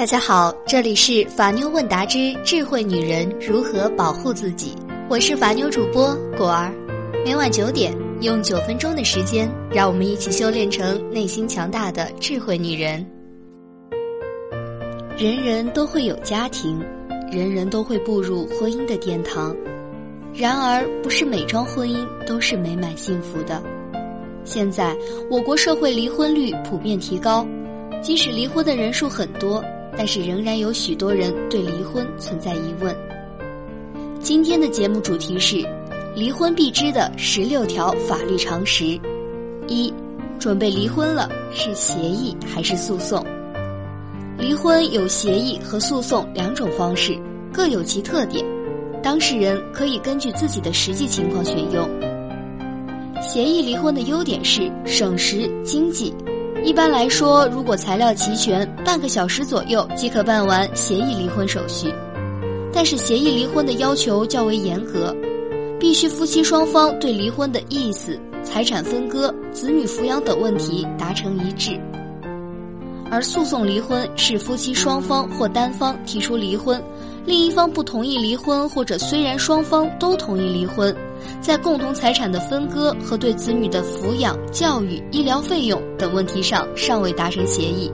大家好，这里是法妞问答之智慧女人如何保护自己，我是法妞主播果儿。每晚九点，用九分钟的时间，让我们一起修炼成内心强大的智慧女人。人人都会有家庭，人人都会步入婚姻的殿堂，然而不是每桩婚姻都是美满幸福的。现在我国社会离婚率普遍提高，即使离婚的人数很多。但是仍然有许多人对离婚存在疑问。今天的节目主题是：离婚必知的十六条法律常识。一、准备离婚了是协议还是诉讼？离婚有协议和诉讼两种方式，各有其特点，当事人可以根据自己的实际情况选用。协议离婚的优点是省时经济。一般来说，如果材料齐全，半个小时左右即可办完协议离婚手续。但是协议离婚的要求较为严格，必须夫妻双方对离婚的意思、财产分割、子女抚养等问题达成一致。而诉讼离婚是夫妻双方或单方提出离婚，另一方不同意离婚，或者虽然双方都同意离婚。在共同财产的分割和对子女的抚养、教育、医疗费用等问题上尚未达成协议，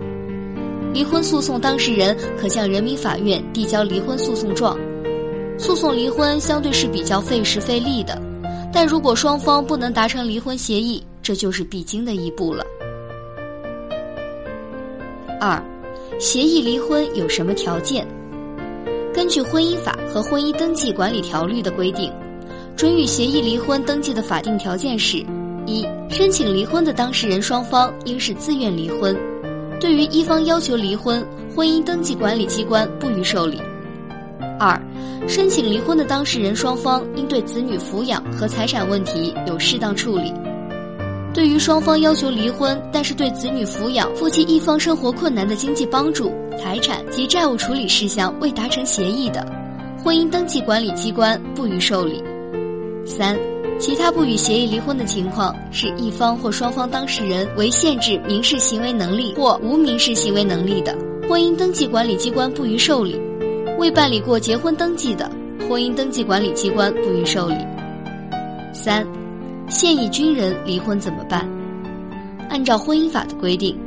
离婚诉讼当事人可向人民法院递交离婚诉讼状。诉讼离婚相对是比较费时费力的，但如果双方不能达成离婚协议，这就是必经的一步了。二，协议离婚有什么条件？根据婚姻法和婚姻登记管理条例的规定。准予协议离婚登记的法定条件是：一、申请离婚的当事人双方应是自愿离婚；对于一方要求离婚，婚姻登记管理机关不予受理。二、申请离婚的当事人双方应对子女抚养和财产问题有适当处理。对于双方要求离婚，但是对子女抚养、夫妻一方生活困难的经济帮助、财产及债务处理事项未达成协议的，婚姻登记管理机关不予受理。三，其他不予协议离婚的情况，是一方或双方当事人为限制民事行为能力或无民事行为能力的，婚姻登记管理机关不予受理；未办理过结婚登记的，婚姻登记管理机关不予受理。三，现役军人离婚怎么办？按照婚姻法的规定，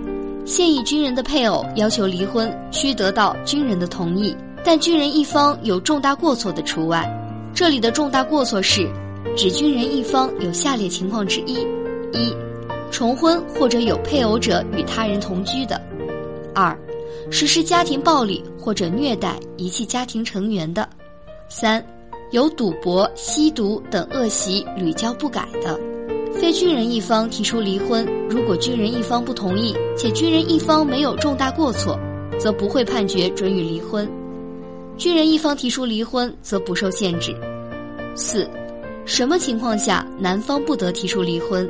现役军人的配偶要求离婚，需得到军人的同意，但军人一方有重大过错的除外。这里的重大过错是。指军人一方有下列情况之一：一、重婚或者有配偶者与他人同居的；二、实施家庭暴力或者虐待、遗弃家庭成员的；三、有赌博、吸毒等恶习屡教不改的。非军人一方提出离婚，如果军人一方不同意，且军人一方没有重大过错，则不会判决准予离婚；军人一方提出离婚，则不受限制。四。什么情况下男方不得提出离婚？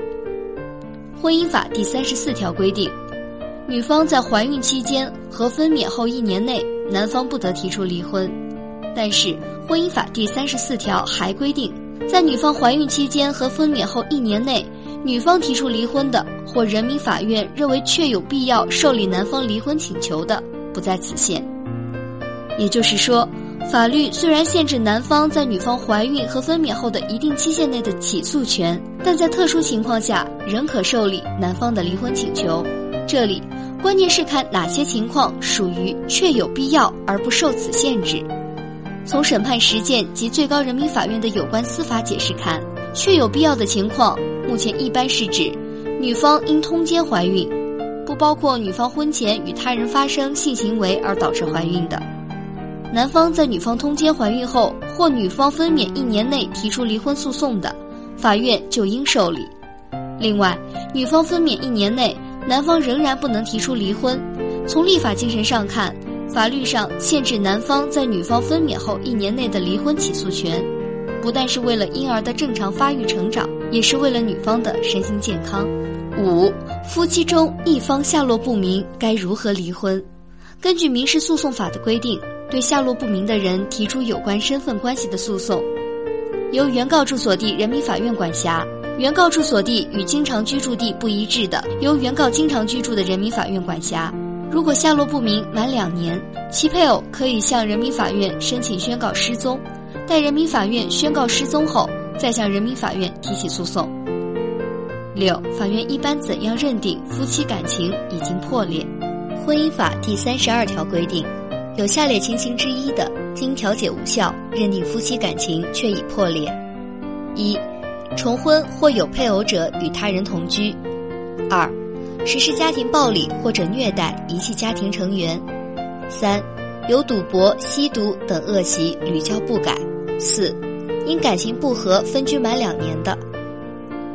婚姻法第三十四条规定，女方在怀孕期间和分娩后一年内，男方不得提出离婚。但是，婚姻法第三十四条还规定，在女方怀孕期间和分娩后一年内，女方提出离婚的，或人民法院认为确有必要受理男方离婚请求的，不在此限。也就是说。法律虽然限制男方在女方怀孕和分娩后的一定期限内的起诉权，但在特殊情况下仍可受理男方的离婚请求。这里关键是看哪些情况属于确有必要而不受此限制。从审判实践及最高人民法院的有关司法解释看，确有必要的情况，目前一般是指女方因通奸怀孕，不包括女方婚前与他人发生性行为而导致怀孕的。男方在女方通奸怀孕后，或女方分娩一年内提出离婚诉讼的，法院就应受理。另外，女方分娩一年内，男方仍然不能提出离婚。从立法精神上看，法律上限制男方在女方分娩后一年内的离婚起诉权，不但是为了婴儿的正常发育成长，也是为了女方的身心健康。五，夫妻中一方下落不明，该如何离婚？根据民事诉讼法的规定。对下落不明的人提出有关身份关系的诉讼，由原告住所地人民法院管辖；原告住所地与经常居住地不一致的，由原告经常居住的人民法院管辖；如果下落不明满两年，其配偶可以向人民法院申请宣告失踪，待人民法院宣告失踪后，再向人民法院提起诉讼。六、法院一般怎样认定夫妻感情已经破裂？婚姻法第三十二条规定，有下列情形之一的，经调解无效，认定夫妻感情确已破裂：一、重婚或有配偶者与他人同居；二、实施家庭暴力或者虐待遗弃家庭成员；三、有赌博、吸毒等恶习屡教不改；四、因感情不和分居满两年的；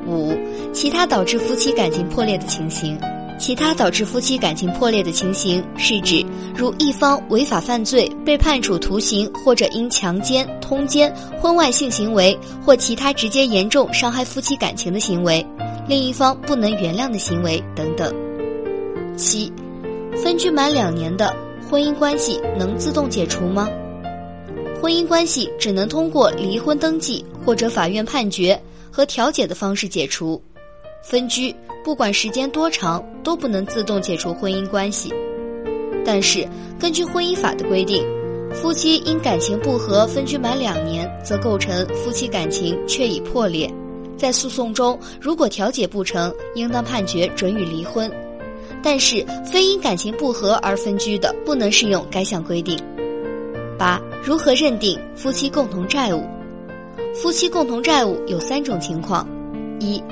五、其他导致夫妻感情破裂的情形。其他导致夫妻感情破裂的情形，是指如一方违法犯罪被判处徒刑，或者因强奸、通奸、婚外性行为或其他直接严重伤害夫妻感情的行为，另一方不能原谅的行为等等。七，分居满两年的婚姻关系能自动解除吗？婚姻关系只能通过离婚登记或者法院判决和调解的方式解除，分居。不管时间多长，都不能自动解除婚姻关系。但是，根据婚姻法的规定，夫妻因感情不和分居满两年，则构成夫妻感情确已破裂。在诉讼中，如果调解不成，应当判决准予离婚。但是，非因感情不和而分居的，不能适用该项规定。八、如何认定夫妻共同债务？夫妻共同债务有三种情况：一、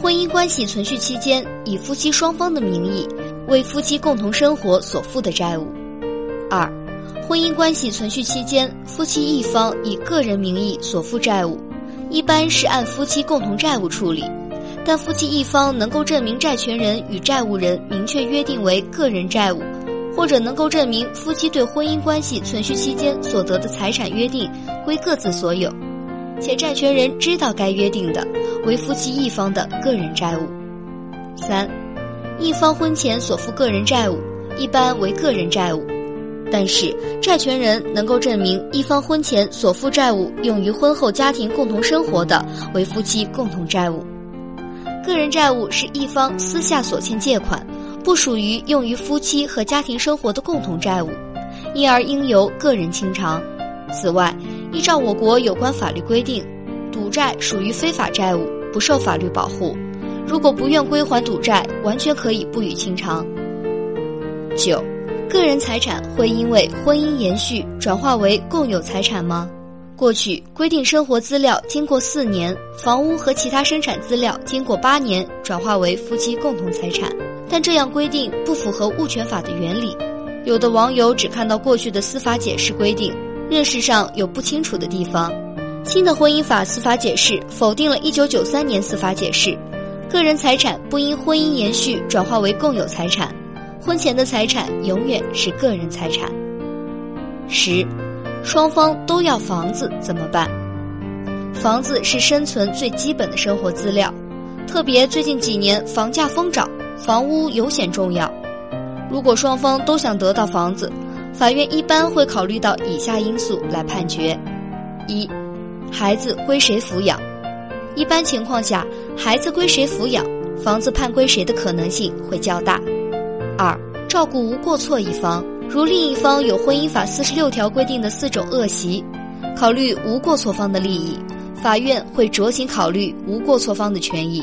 婚姻关系存续期间，以夫妻双方的名义为夫妻共同生活所负的债务；二，婚姻关系存续期间，夫妻一方以个人名义所负债务，一般是按夫妻共同债务处理，但夫妻一方能够证明债权人与债务人明确约定为个人债务，或者能够证明夫妻对婚姻关系存续期间所得的财产约定归各自所有。且债权人知道该约定的为夫妻一方的个人债务。三，一方婚前所负个人债务，一般为个人债务，但是债权人能够证明一方婚前所负债务用于婚后家庭共同生活的为夫妻共同债务。个人债务是一方私下所欠借款，不属于用于夫妻和家庭生活的共同债务，因而应由个人清偿。此外，依照我国有关法律规定，赌债属于非法债务，不受法律保护。如果不愿归还赌债，完全可以不予清偿。九，个人财产会因为婚姻延续转化为共有财产吗？过去规定生活资料经过四年，房屋和其他生产资料经过八年转化为夫妻共同财产，但这样规定不符合物权法的原理。有的网友只看到过去的司法解释规定。认识上有不清楚的地方，新的婚姻法司法解释否定了1993年司法解释，个人财产不因婚姻延续转化为共有财产，婚前的财产永远是个人财产。十，双方都要房子怎么办？房子是生存最基本的生活资料，特别最近几年房价疯涨，房屋尤显重要。如果双方都想得到房子，法院一般会考虑到以下因素来判决：一、孩子归谁抚养？一般情况下，孩子归谁抚养，房子判归谁的可能性会较大。二、照顾无过错一方，如另一方有婚姻法四十六条规定的四种恶习，考虑无过错方的利益，法院会酌情考虑无过错方的权益。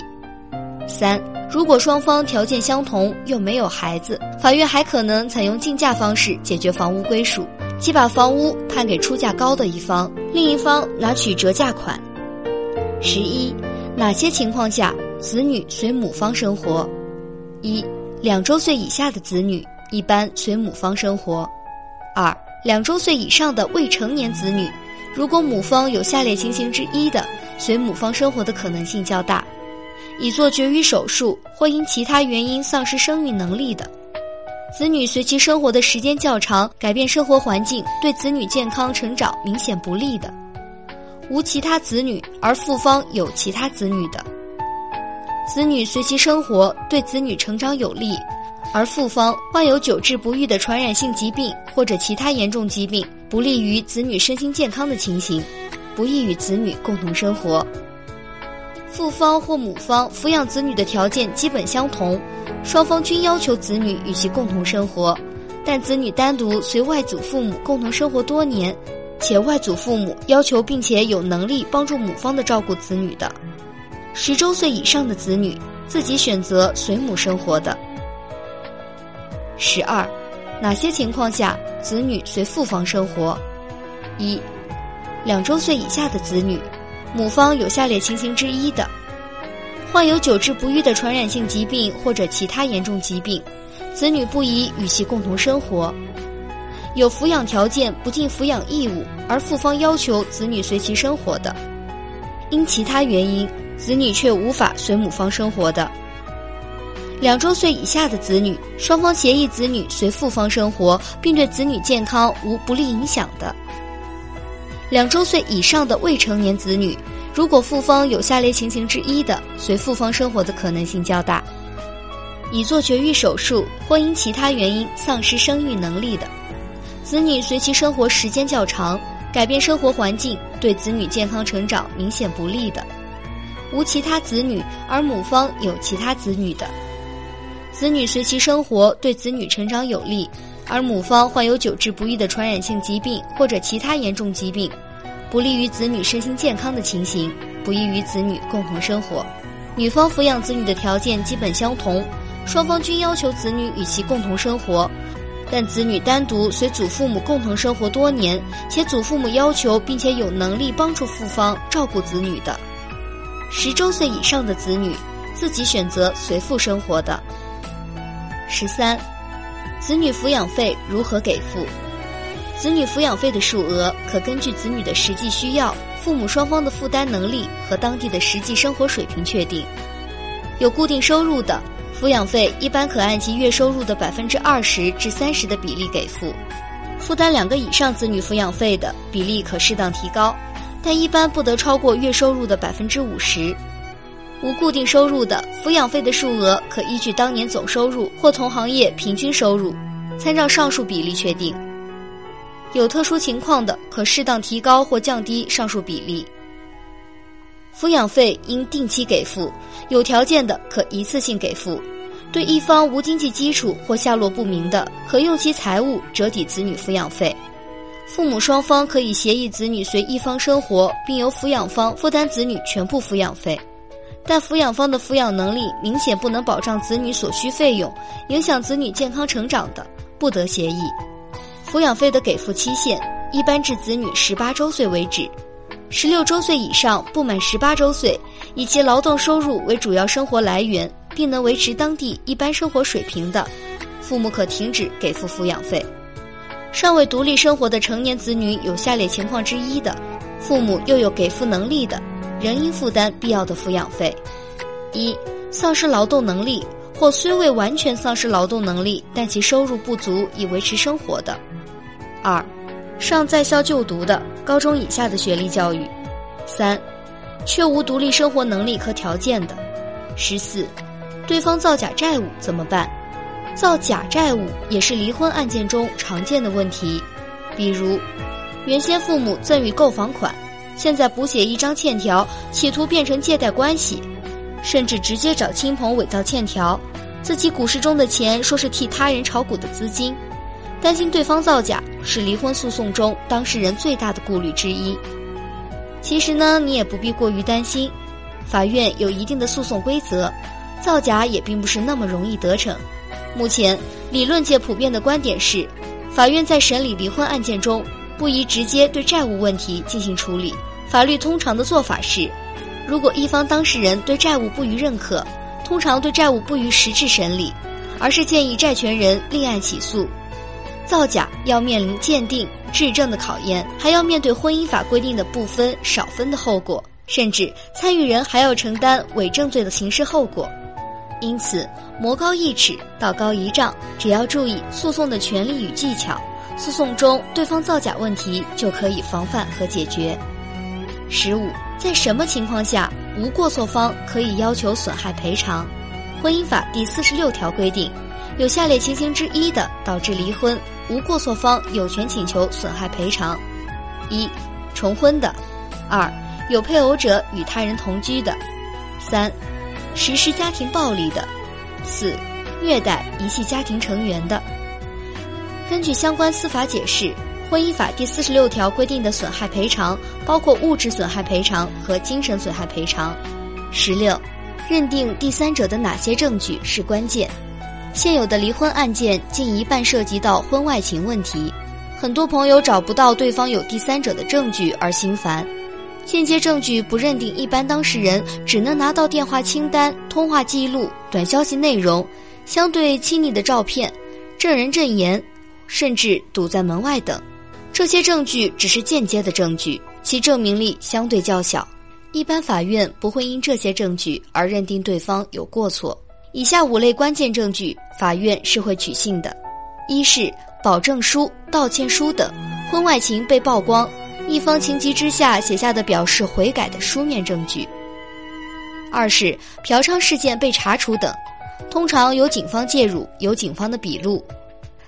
三。如果双方条件相同又没有孩子，法院还可能采用竞价方式解决房屋归属，即把房屋判给出价高的一方，另一方拿取折价款。十一，哪些情况下子女随母方生活？一，两周岁以下的子女一般随母方生活。二，两周岁以上的未成年子女，如果母方有下列情形之一的，随母方生活的可能性较大。已做绝育手术或因其他原因丧失生育能力的子女，随其生活的时间较长，改变生活环境对子女健康成长明显不利的；无其他子女而父方有其他子女的子女，随其生活对子女成长有利，而父方患有久治不愈的传染性疾病或者其他严重疾病，不利于子女身心健康的情形，不宜与子女共同生活。父方或母方抚养子女的条件基本相同，双方均要求子女与其共同生活，但子女单独随外祖父母共同生活多年，且外祖父母要求并且有能力帮助母方的照顾子女的；十周岁以上的子女自己选择随母生活的。十二，哪些情况下子女随父方生活？一，两周岁以下的子女，母方有下列情形之一的：患有久治不愈的传染性疾病或者其他严重疾病，子女不宜与其共同生活；有抚养条件不尽抚养义务而父方要求子女随其生活的；因其他原因，子女却无法随母方生活的。两周岁以下的子女，双方协议子女随父方生活，并对子女健康无不利影响的；两周岁以上的未成年子女，如果父方有下列情形之一的，随父方生活的可能性较大：已做绝育手术或因其他原因丧失生育能力的；子女随其生活时间较长，改变生活环境对子女健康成长明显不利的；无其他子女而母方有其他子女的。子女随其生活对子女成长有利，而母方患有久治不愈的传染性疾病或者其他严重疾病，不利于子女身心健康的情形，不宜与子女共同生活。女方抚养子女的条件基本相同，双方均要求子女与其共同生活，但子女单独随祖父母共同生活多年，且祖父母要求并且有能力帮助父方照顾子女的，十周岁以上的子女自己选择随父生活的。十三，子女抚养费如何给付？子女抚养费的数额可根据子女的实际需要、父母双方的负担能力和当地的实际生活水平确定。有固定收入的，抚养费一般可按其月收入的百分之二十至三十的比例给付；负担两个以上子女抚养费的比例可适当提高，但一般不得超过月收入的百分之五十。无固定收入的抚养费的数额可依据当年总收入或同行业平均收入，参照上述比例确定。有特殊情况的，可适当提高或降低上述比例。抚养费应定期给付，有条件的可一次性给付。对一方无经济基础或下落不明的，可用其财物折抵子女抚养费。父母双方可以协议子女随一方生活，并由抚养方负担子女全部抚养费。但抚养方的抚养能力明显不能保障子女所需费用，影响子女健康成长的，不得协议。抚养费的给付期限一般至子女十八周岁为止，十六周岁以上不满十八周岁，以其劳动收入为主要生活来源，并能维持当地一般生活水平的，父母可停止给付抚养费。尚未独立生活的成年子女有下列情况之一的，父母又有给付能力的。仍应负担必要的抚养费：一、丧失劳动能力或虽未完全丧失劳动能力，但其收入不足以维持生活的；二、尚在校就读的高中以下的学历教育；三、却无独立生活能力和条件的。十四、对方造假债务怎么办？造假债务也是离婚案件中常见的问题，比如原先父母赠与购房款。现在补写一张欠条，企图变成借贷关系，甚至直接找亲朋伪造欠条，自己股市中的钱说是替他人炒股的资金，担心对方造假是离婚诉讼中当事人最大的顾虑之一。其实呢，你也不必过于担心，法院有一定的诉讼规则，造假也并不是那么容易得逞。目前理论界普遍的观点是，法院在审理离婚案件中。不宜直接对债务问题进行处理。法律通常的做法是，如果一方当事人对债务不予认可，通常对债务不予实质审理，而是建议债权人另案起诉。造假要面临鉴定、质证的考验，还要面对婚姻法规定的不分、少分的后果，甚至参与人还要承担伪证罪的刑事后果。因此，魔高一尺，道高一丈，只要注意诉讼的权利与技巧。诉讼中对方造假问题就可以防范和解决。十五，在什么情况下无过错方可以要求损害赔偿？婚姻法第四十六条规定，有下列情形之一的导致离婚，无过错方有权请求损害赔偿：一、重婚的；二、有配偶者与他人同居的；三、实施家庭暴力的；四、虐待、遗弃家庭成员的。根据相关司法解释，婚姻法第四十六条规定的损害赔偿包括物质损害赔偿和精神损害赔偿。十六，认定第三者的哪些证据是关键。现有的离婚案件近一半涉及到婚外情问题，很多朋友找不到对方有第三者的证据而心烦。间接证据不认定，一般当事人只能拿到电话清单、通话记录、短消息内容、相对亲昵的照片、证人证言，甚至堵在门外等。这些证据只是间接的证据，其证明力相对较小。一般法院不会因这些证据而认定对方有过错。以下五类关键证据，法院是会取信的：一是保证书、道歉书等，婚外情被曝光，一方情急之下写下的表示悔改的书面证据；二是嫖娼事件被查处等，通常由警方介入，有警方的笔录；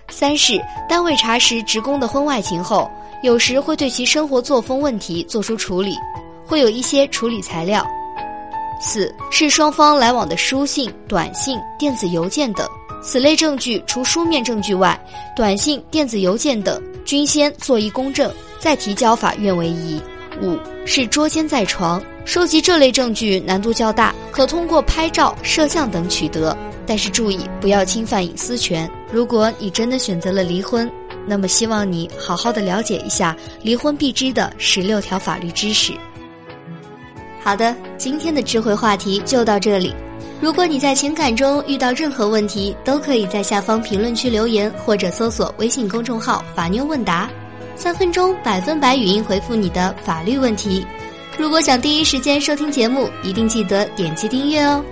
三是单位查实职工的婚外情后，有时会对其生活作风问题作出处理，会有一些处理材料。四是双方来往的书信、短信、电子邮件等，此类证据除书面证据外，短信、电子邮件等均先作一公证，再提交法院为宜。五是捉奸在床，收集这类证据难度较大，可通过拍照、摄像等取得，但是注意不要侵犯隐私权。如果你真的选择了离婚，那么希望你好好的了解一下离婚必知的十六条法律知识。好的，今天的智慧话题就到这里。如果你在情感中遇到任何问题，都可以在下方评论区留言，或者搜索微信公众号“法妞问答”，三分钟百分百语音回复你的法律问题。如果想第一时间收听节目，一定记得点击订阅哦。